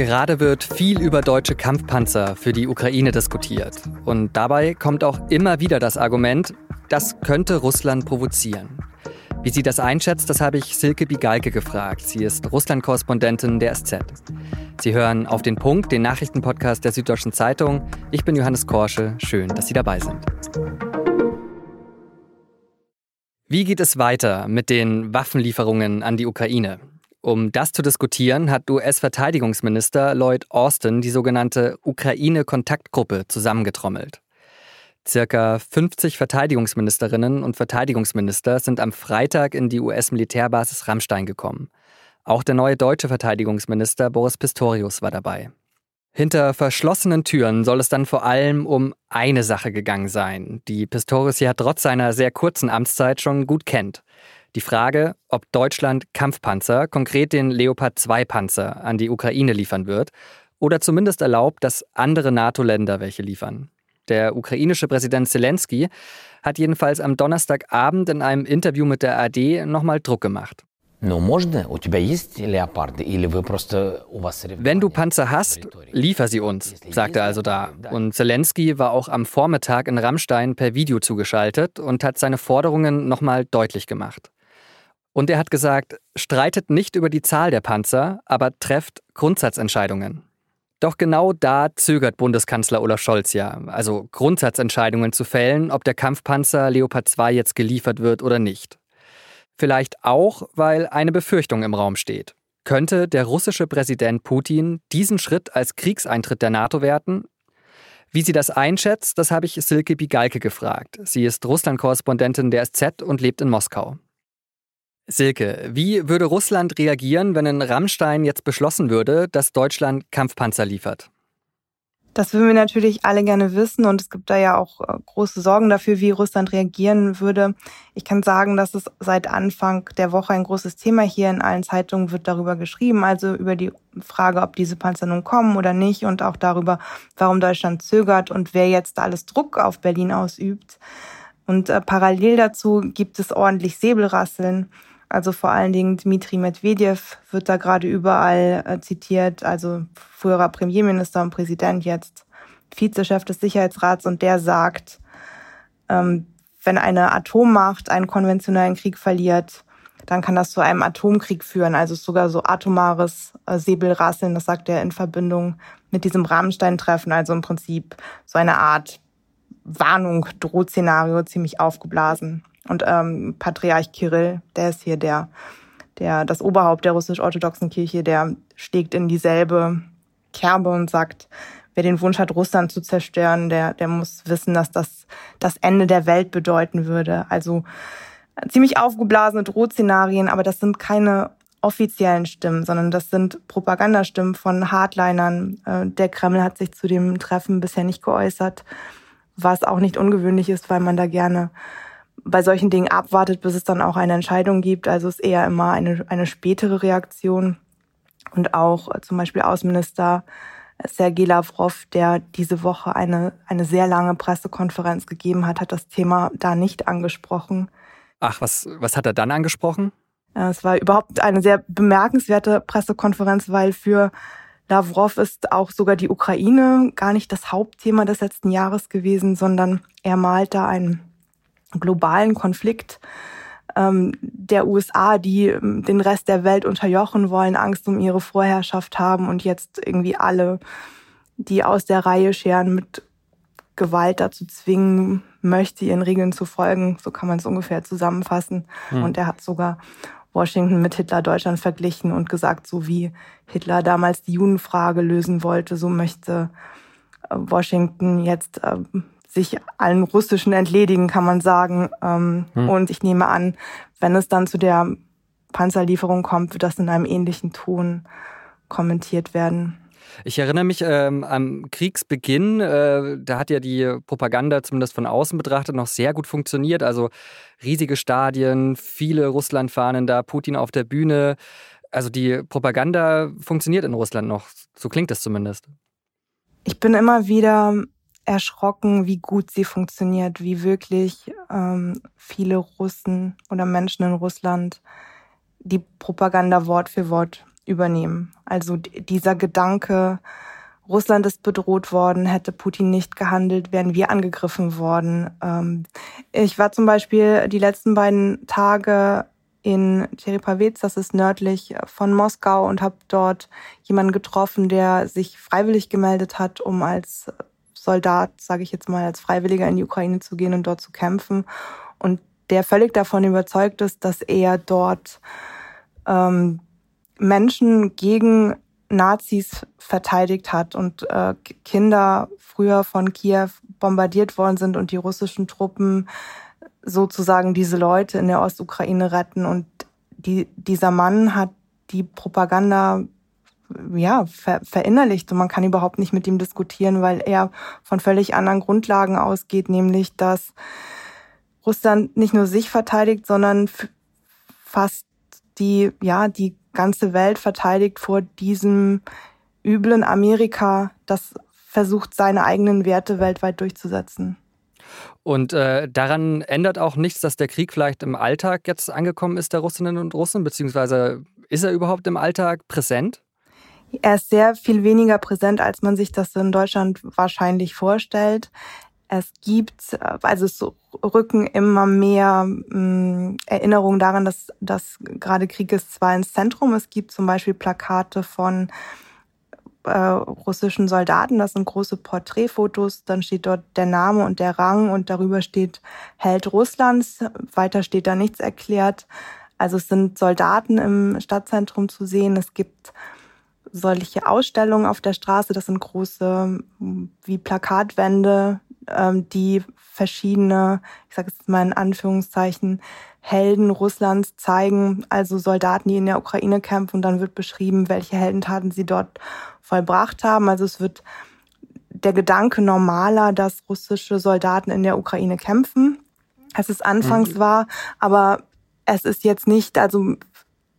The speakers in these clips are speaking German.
Gerade wird viel über deutsche Kampfpanzer für die Ukraine diskutiert. Und dabei kommt auch immer wieder das Argument, das könnte Russland provozieren. Wie sie das einschätzt, das habe ich Silke Bigalke gefragt. Sie ist Russland-Korrespondentin der SZ. Sie hören auf den Punkt, den Nachrichtenpodcast der Süddeutschen Zeitung. Ich bin Johannes Korsche. Schön, dass Sie dabei sind. Wie geht es weiter mit den Waffenlieferungen an die Ukraine? Um das zu diskutieren, hat US-Verteidigungsminister Lloyd Austin die sogenannte Ukraine-Kontaktgruppe zusammengetrommelt. Circa 50 Verteidigungsministerinnen und Verteidigungsminister sind am Freitag in die US-Militärbasis Rammstein gekommen. Auch der neue deutsche Verteidigungsminister Boris Pistorius war dabei. Hinter verschlossenen Türen soll es dann vor allem um eine Sache gegangen sein, die Pistorius ja trotz seiner sehr kurzen Amtszeit schon gut kennt. Die Frage, ob Deutschland Kampfpanzer, konkret den Leopard 2 Panzer, an die Ukraine liefern wird oder zumindest erlaubt, dass andere NATO-Länder welche liefern. Der ukrainische Präsident Zelensky hat jedenfalls am Donnerstagabend in einem Interview mit der AD nochmal Druck gemacht. Wenn du Panzer hast, liefer sie uns, sagte er also da. Und Zelensky war auch am Vormittag in Rammstein per Video zugeschaltet und hat seine Forderungen nochmal deutlich gemacht. Und er hat gesagt, streitet nicht über die Zahl der Panzer, aber trefft Grundsatzentscheidungen. Doch genau da zögert Bundeskanzler Olaf Scholz ja, also Grundsatzentscheidungen zu fällen, ob der Kampfpanzer Leopard 2 jetzt geliefert wird oder nicht. Vielleicht auch, weil eine Befürchtung im Raum steht. Könnte der russische Präsident Putin diesen Schritt als Kriegseintritt der NATO werten? Wie sie das einschätzt, das habe ich Silke Bigalke gefragt. Sie ist Russland-Korrespondentin der SZ und lebt in Moskau. Silke, wie würde Russland reagieren, wenn in Rammstein jetzt beschlossen würde, dass Deutschland Kampfpanzer liefert? Das würden wir natürlich alle gerne wissen und es gibt da ja auch äh, große Sorgen dafür, wie Russland reagieren würde. Ich kann sagen, dass es seit Anfang der Woche ein großes Thema hier in allen Zeitungen wird darüber geschrieben, also über die Frage, ob diese Panzer nun kommen oder nicht und auch darüber, warum Deutschland zögert und wer jetzt alles Druck auf Berlin ausübt. Und äh, parallel dazu gibt es ordentlich Säbelrasseln. Also vor allen Dingen Dmitri Medvedev wird da gerade überall äh, zitiert, also früherer Premierminister und Präsident, jetzt Vizechef des Sicherheitsrats. Und der sagt, ähm, wenn eine Atommacht einen konventionellen Krieg verliert, dann kann das zu einem Atomkrieg führen, also sogar so atomares äh, Säbelrasseln, das sagt er in Verbindung mit diesem Rahmenstein-Treffen, also im Prinzip so eine Art Warnung, Drohszenario, ziemlich aufgeblasen. Und ähm, Patriarch Kirill, der ist hier der, der, das Oberhaupt der russisch-orthodoxen Kirche, der schlägt in dieselbe Kerbe und sagt, wer den Wunsch hat, Russland zu zerstören, der, der muss wissen, dass das das Ende der Welt bedeuten würde. Also ziemlich aufgeblasene Drohszenarien, aber das sind keine offiziellen Stimmen, sondern das sind Propagandastimmen von Hardlinern. Äh, der Kreml hat sich zu dem Treffen bisher nicht geäußert, was auch nicht ungewöhnlich ist, weil man da gerne bei solchen Dingen abwartet, bis es dann auch eine Entscheidung gibt. Also ist eher immer eine, eine spätere Reaktion. Und auch äh, zum Beispiel Außenminister Sergei Lavrov, der diese Woche eine, eine sehr lange Pressekonferenz gegeben hat, hat das Thema da nicht angesprochen. Ach, was, was hat er dann angesprochen? Äh, es war überhaupt eine sehr bemerkenswerte Pressekonferenz, weil für Lavrov ist auch sogar die Ukraine gar nicht das Hauptthema des letzten Jahres gewesen, sondern er malt da einen globalen Konflikt ähm, der USA, die ähm, den Rest der Welt unterjochen wollen, Angst um ihre Vorherrschaft haben und jetzt irgendwie alle, die aus der Reihe scheren, mit Gewalt dazu zwingen möchte, ihren Regeln zu folgen. So kann man es ungefähr zusammenfassen. Hm. Und er hat sogar Washington mit Hitler Deutschland verglichen und gesagt, so wie Hitler damals die Judenfrage lösen wollte, so möchte äh, Washington jetzt ähm, sich allen Russischen entledigen, kann man sagen. Ähm, hm. Und ich nehme an, wenn es dann zu der Panzerlieferung kommt, wird das in einem ähnlichen Ton kommentiert werden. Ich erinnere mich ähm, am Kriegsbeginn, äh, da hat ja die Propaganda zumindest von außen betrachtet noch sehr gut funktioniert. Also riesige Stadien, viele Russlandfahnen da, Putin auf der Bühne. Also die Propaganda funktioniert in Russland noch, so klingt es zumindest. Ich bin immer wieder erschrocken, wie gut sie funktioniert, wie wirklich ähm, viele Russen oder Menschen in Russland die Propaganda Wort für Wort übernehmen. Also dieser Gedanke, Russland ist bedroht worden, hätte Putin nicht gehandelt, wären wir angegriffen worden. Ähm, ich war zum Beispiel die letzten beiden Tage in Cherepavets, das ist nördlich von Moskau, und habe dort jemanden getroffen, der sich freiwillig gemeldet hat, um als Soldat, sage ich jetzt mal, als Freiwilliger in die Ukraine zu gehen und dort zu kämpfen. Und der völlig davon überzeugt ist, dass er dort ähm, Menschen gegen Nazis verteidigt hat und äh, Kinder früher von Kiew bombardiert worden sind und die russischen Truppen sozusagen diese Leute in der Ostukraine retten. Und die, dieser Mann hat die Propaganda ja, ver verinnerlicht und man kann überhaupt nicht mit ihm diskutieren, weil er von völlig anderen Grundlagen ausgeht, nämlich dass Russland nicht nur sich verteidigt, sondern fast die, ja, die ganze Welt verteidigt vor diesem üblen Amerika, das versucht, seine eigenen Werte weltweit durchzusetzen. Und äh, daran ändert auch nichts, dass der Krieg vielleicht im Alltag jetzt angekommen ist der Russinnen und Russen, beziehungsweise ist er überhaupt im Alltag präsent? Er ist sehr viel weniger präsent, als man sich das in Deutschland wahrscheinlich vorstellt. Es gibt, also es rücken immer mehr mh, mm, Erinnerungen daran, dass, dass gerade Krieg ist zwar ins Zentrum. Es gibt zum Beispiel Plakate von äh, russischen Soldaten, das sind große Porträtfotos, dann steht dort der Name und der Rang und darüber steht Held Russlands. Weiter steht da nichts erklärt. Also es sind Soldaten im Stadtzentrum zu sehen. Es gibt solche Ausstellungen auf der Straße, das sind große wie Plakatwände, ähm, die verschiedene, ich sage jetzt mal in Anführungszeichen, Helden Russlands zeigen, also Soldaten, die in der Ukraine kämpfen und dann wird beschrieben, welche Heldentaten sie dort vollbracht haben. Also es wird der Gedanke normaler, dass russische Soldaten in der Ukraine kämpfen, als es anfangs mhm. war, aber es ist jetzt nicht, also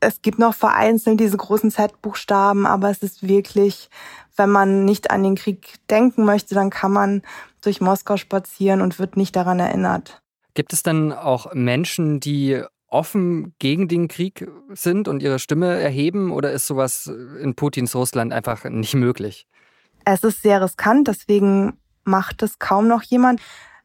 es gibt noch vereinzelt diese großen Z-Buchstaben, aber es ist wirklich, wenn man nicht an den Krieg denken möchte, dann kann man durch Moskau spazieren und wird nicht daran erinnert. Gibt es dann auch Menschen, die offen gegen den Krieg sind und ihre Stimme erheben oder ist sowas in Putins Russland einfach nicht möglich? Es ist sehr riskant, deswegen macht es kaum noch jemand.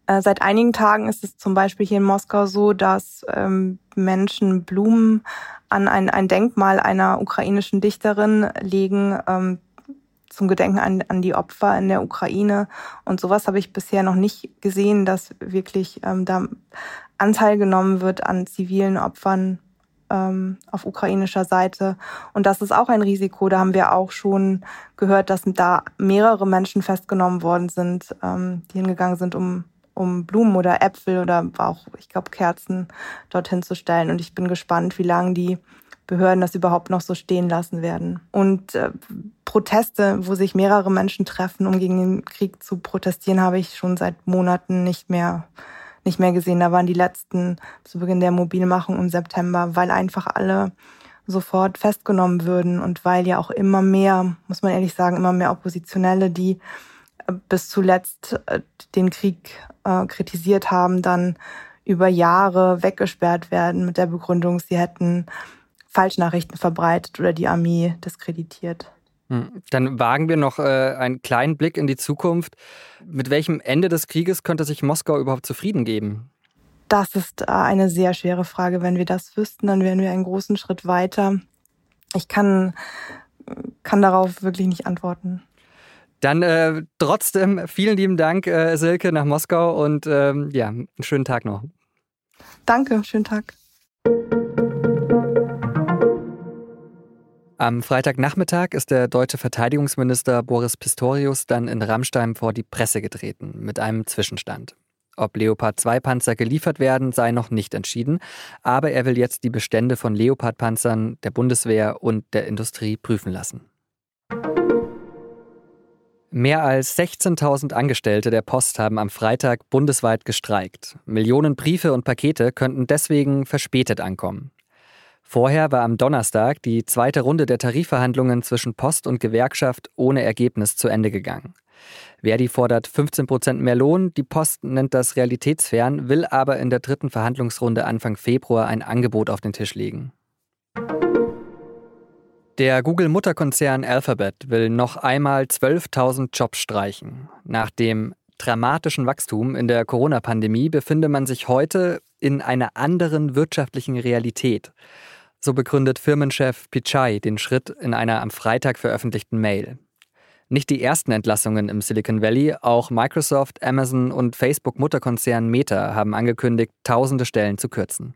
Äh, seit einigen Tagen ist es zum Beispiel hier in Moskau so, dass ähm, Menschen Blumen an ein, ein Denkmal einer ukrainischen Dichterin legen, ähm, zum Gedenken an, an die Opfer in der Ukraine. Und sowas habe ich bisher noch nicht gesehen, dass wirklich ähm, da Anteil genommen wird an zivilen Opfern ähm, auf ukrainischer Seite. Und das ist auch ein Risiko. Da haben wir auch schon gehört, dass da mehrere Menschen festgenommen worden sind, ähm, die hingegangen sind, um um Blumen oder Äpfel oder auch, ich glaube, Kerzen dorthin zu stellen. Und ich bin gespannt, wie lange die Behörden das überhaupt noch so stehen lassen werden. Und äh, Proteste, wo sich mehrere Menschen treffen, um gegen den Krieg zu protestieren, habe ich schon seit Monaten nicht mehr nicht mehr gesehen. Da waren die letzten zu Beginn der Mobilmachung im September, weil einfach alle sofort festgenommen würden und weil ja auch immer mehr, muss man ehrlich sagen, immer mehr Oppositionelle, die bis zuletzt äh, den Krieg äh, kritisiert haben, dann über Jahre weggesperrt werden mit der Begründung, sie hätten Falschnachrichten verbreitet oder die Armee diskreditiert. Hm. Dann wagen wir noch äh, einen kleinen Blick in die Zukunft. Mit welchem Ende des Krieges könnte sich Moskau überhaupt zufrieden geben? Das ist äh, eine sehr schwere Frage. Wenn wir das wüssten, dann wären wir einen großen Schritt weiter. Ich kann, kann darauf wirklich nicht antworten. Dann äh, trotzdem vielen lieben Dank, äh, Silke, nach Moskau und ähm, ja, einen schönen Tag noch. Danke, schönen Tag. Am Freitagnachmittag ist der deutsche Verteidigungsminister Boris Pistorius dann in Rammstein vor die Presse getreten mit einem Zwischenstand. Ob Leopard 2 Panzer geliefert werden, sei noch nicht entschieden, aber er will jetzt die Bestände von Leopard Panzern der Bundeswehr und der Industrie prüfen lassen. Mehr als 16.000 Angestellte der Post haben am Freitag bundesweit gestreikt. Millionen Briefe und Pakete könnten deswegen verspätet ankommen. Vorher war am Donnerstag die zweite Runde der Tarifverhandlungen zwischen Post und Gewerkschaft ohne Ergebnis zu Ende gegangen. Verdi fordert 15 Prozent mehr Lohn, die Post nennt das realitätsfern, will aber in der dritten Verhandlungsrunde Anfang Februar ein Angebot auf den Tisch legen. Der Google-Mutterkonzern Alphabet will noch einmal 12.000 Jobs streichen. Nach dem dramatischen Wachstum in der Corona-Pandemie befinde man sich heute in einer anderen wirtschaftlichen Realität. So begründet Firmenchef Pichai den Schritt in einer am Freitag veröffentlichten Mail. Nicht die ersten Entlassungen im Silicon Valley, auch Microsoft, Amazon und Facebook-Mutterkonzern Meta haben angekündigt, tausende Stellen zu kürzen.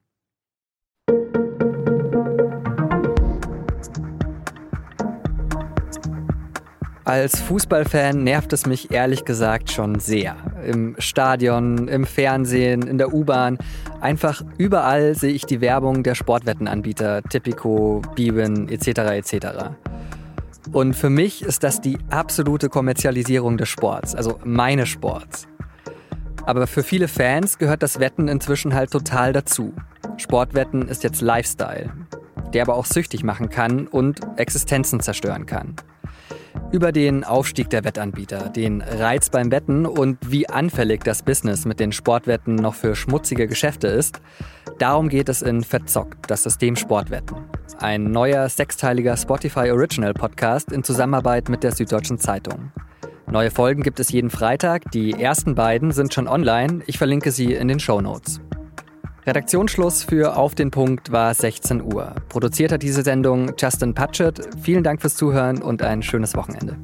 Als Fußballfan nervt es mich ehrlich gesagt schon sehr. Im Stadion, im Fernsehen, in der U-Bahn, einfach überall sehe ich die Werbung der Sportwettenanbieter, Tipico, Bwin etc. etc. Und für mich ist das die absolute Kommerzialisierung des Sports, also meines Sports. Aber für viele Fans gehört das Wetten inzwischen halt total dazu. Sportwetten ist jetzt Lifestyle, der aber auch süchtig machen kann und Existenzen zerstören kann über den Aufstieg der Wettanbieter, den Reiz beim Wetten und wie anfällig das Business mit den Sportwetten noch für schmutzige Geschäfte ist. Darum geht es in Verzockt, das System Sportwetten. Ein neuer sechsteiliger Spotify Original Podcast in Zusammenarbeit mit der Süddeutschen Zeitung. Neue Folgen gibt es jeden Freitag. Die ersten beiden sind schon online. Ich verlinke sie in den Show Notes. Redaktionsschluss für Auf den Punkt war 16 Uhr. Produziert hat diese Sendung Justin Patchett. Vielen Dank fürs Zuhören und ein schönes Wochenende.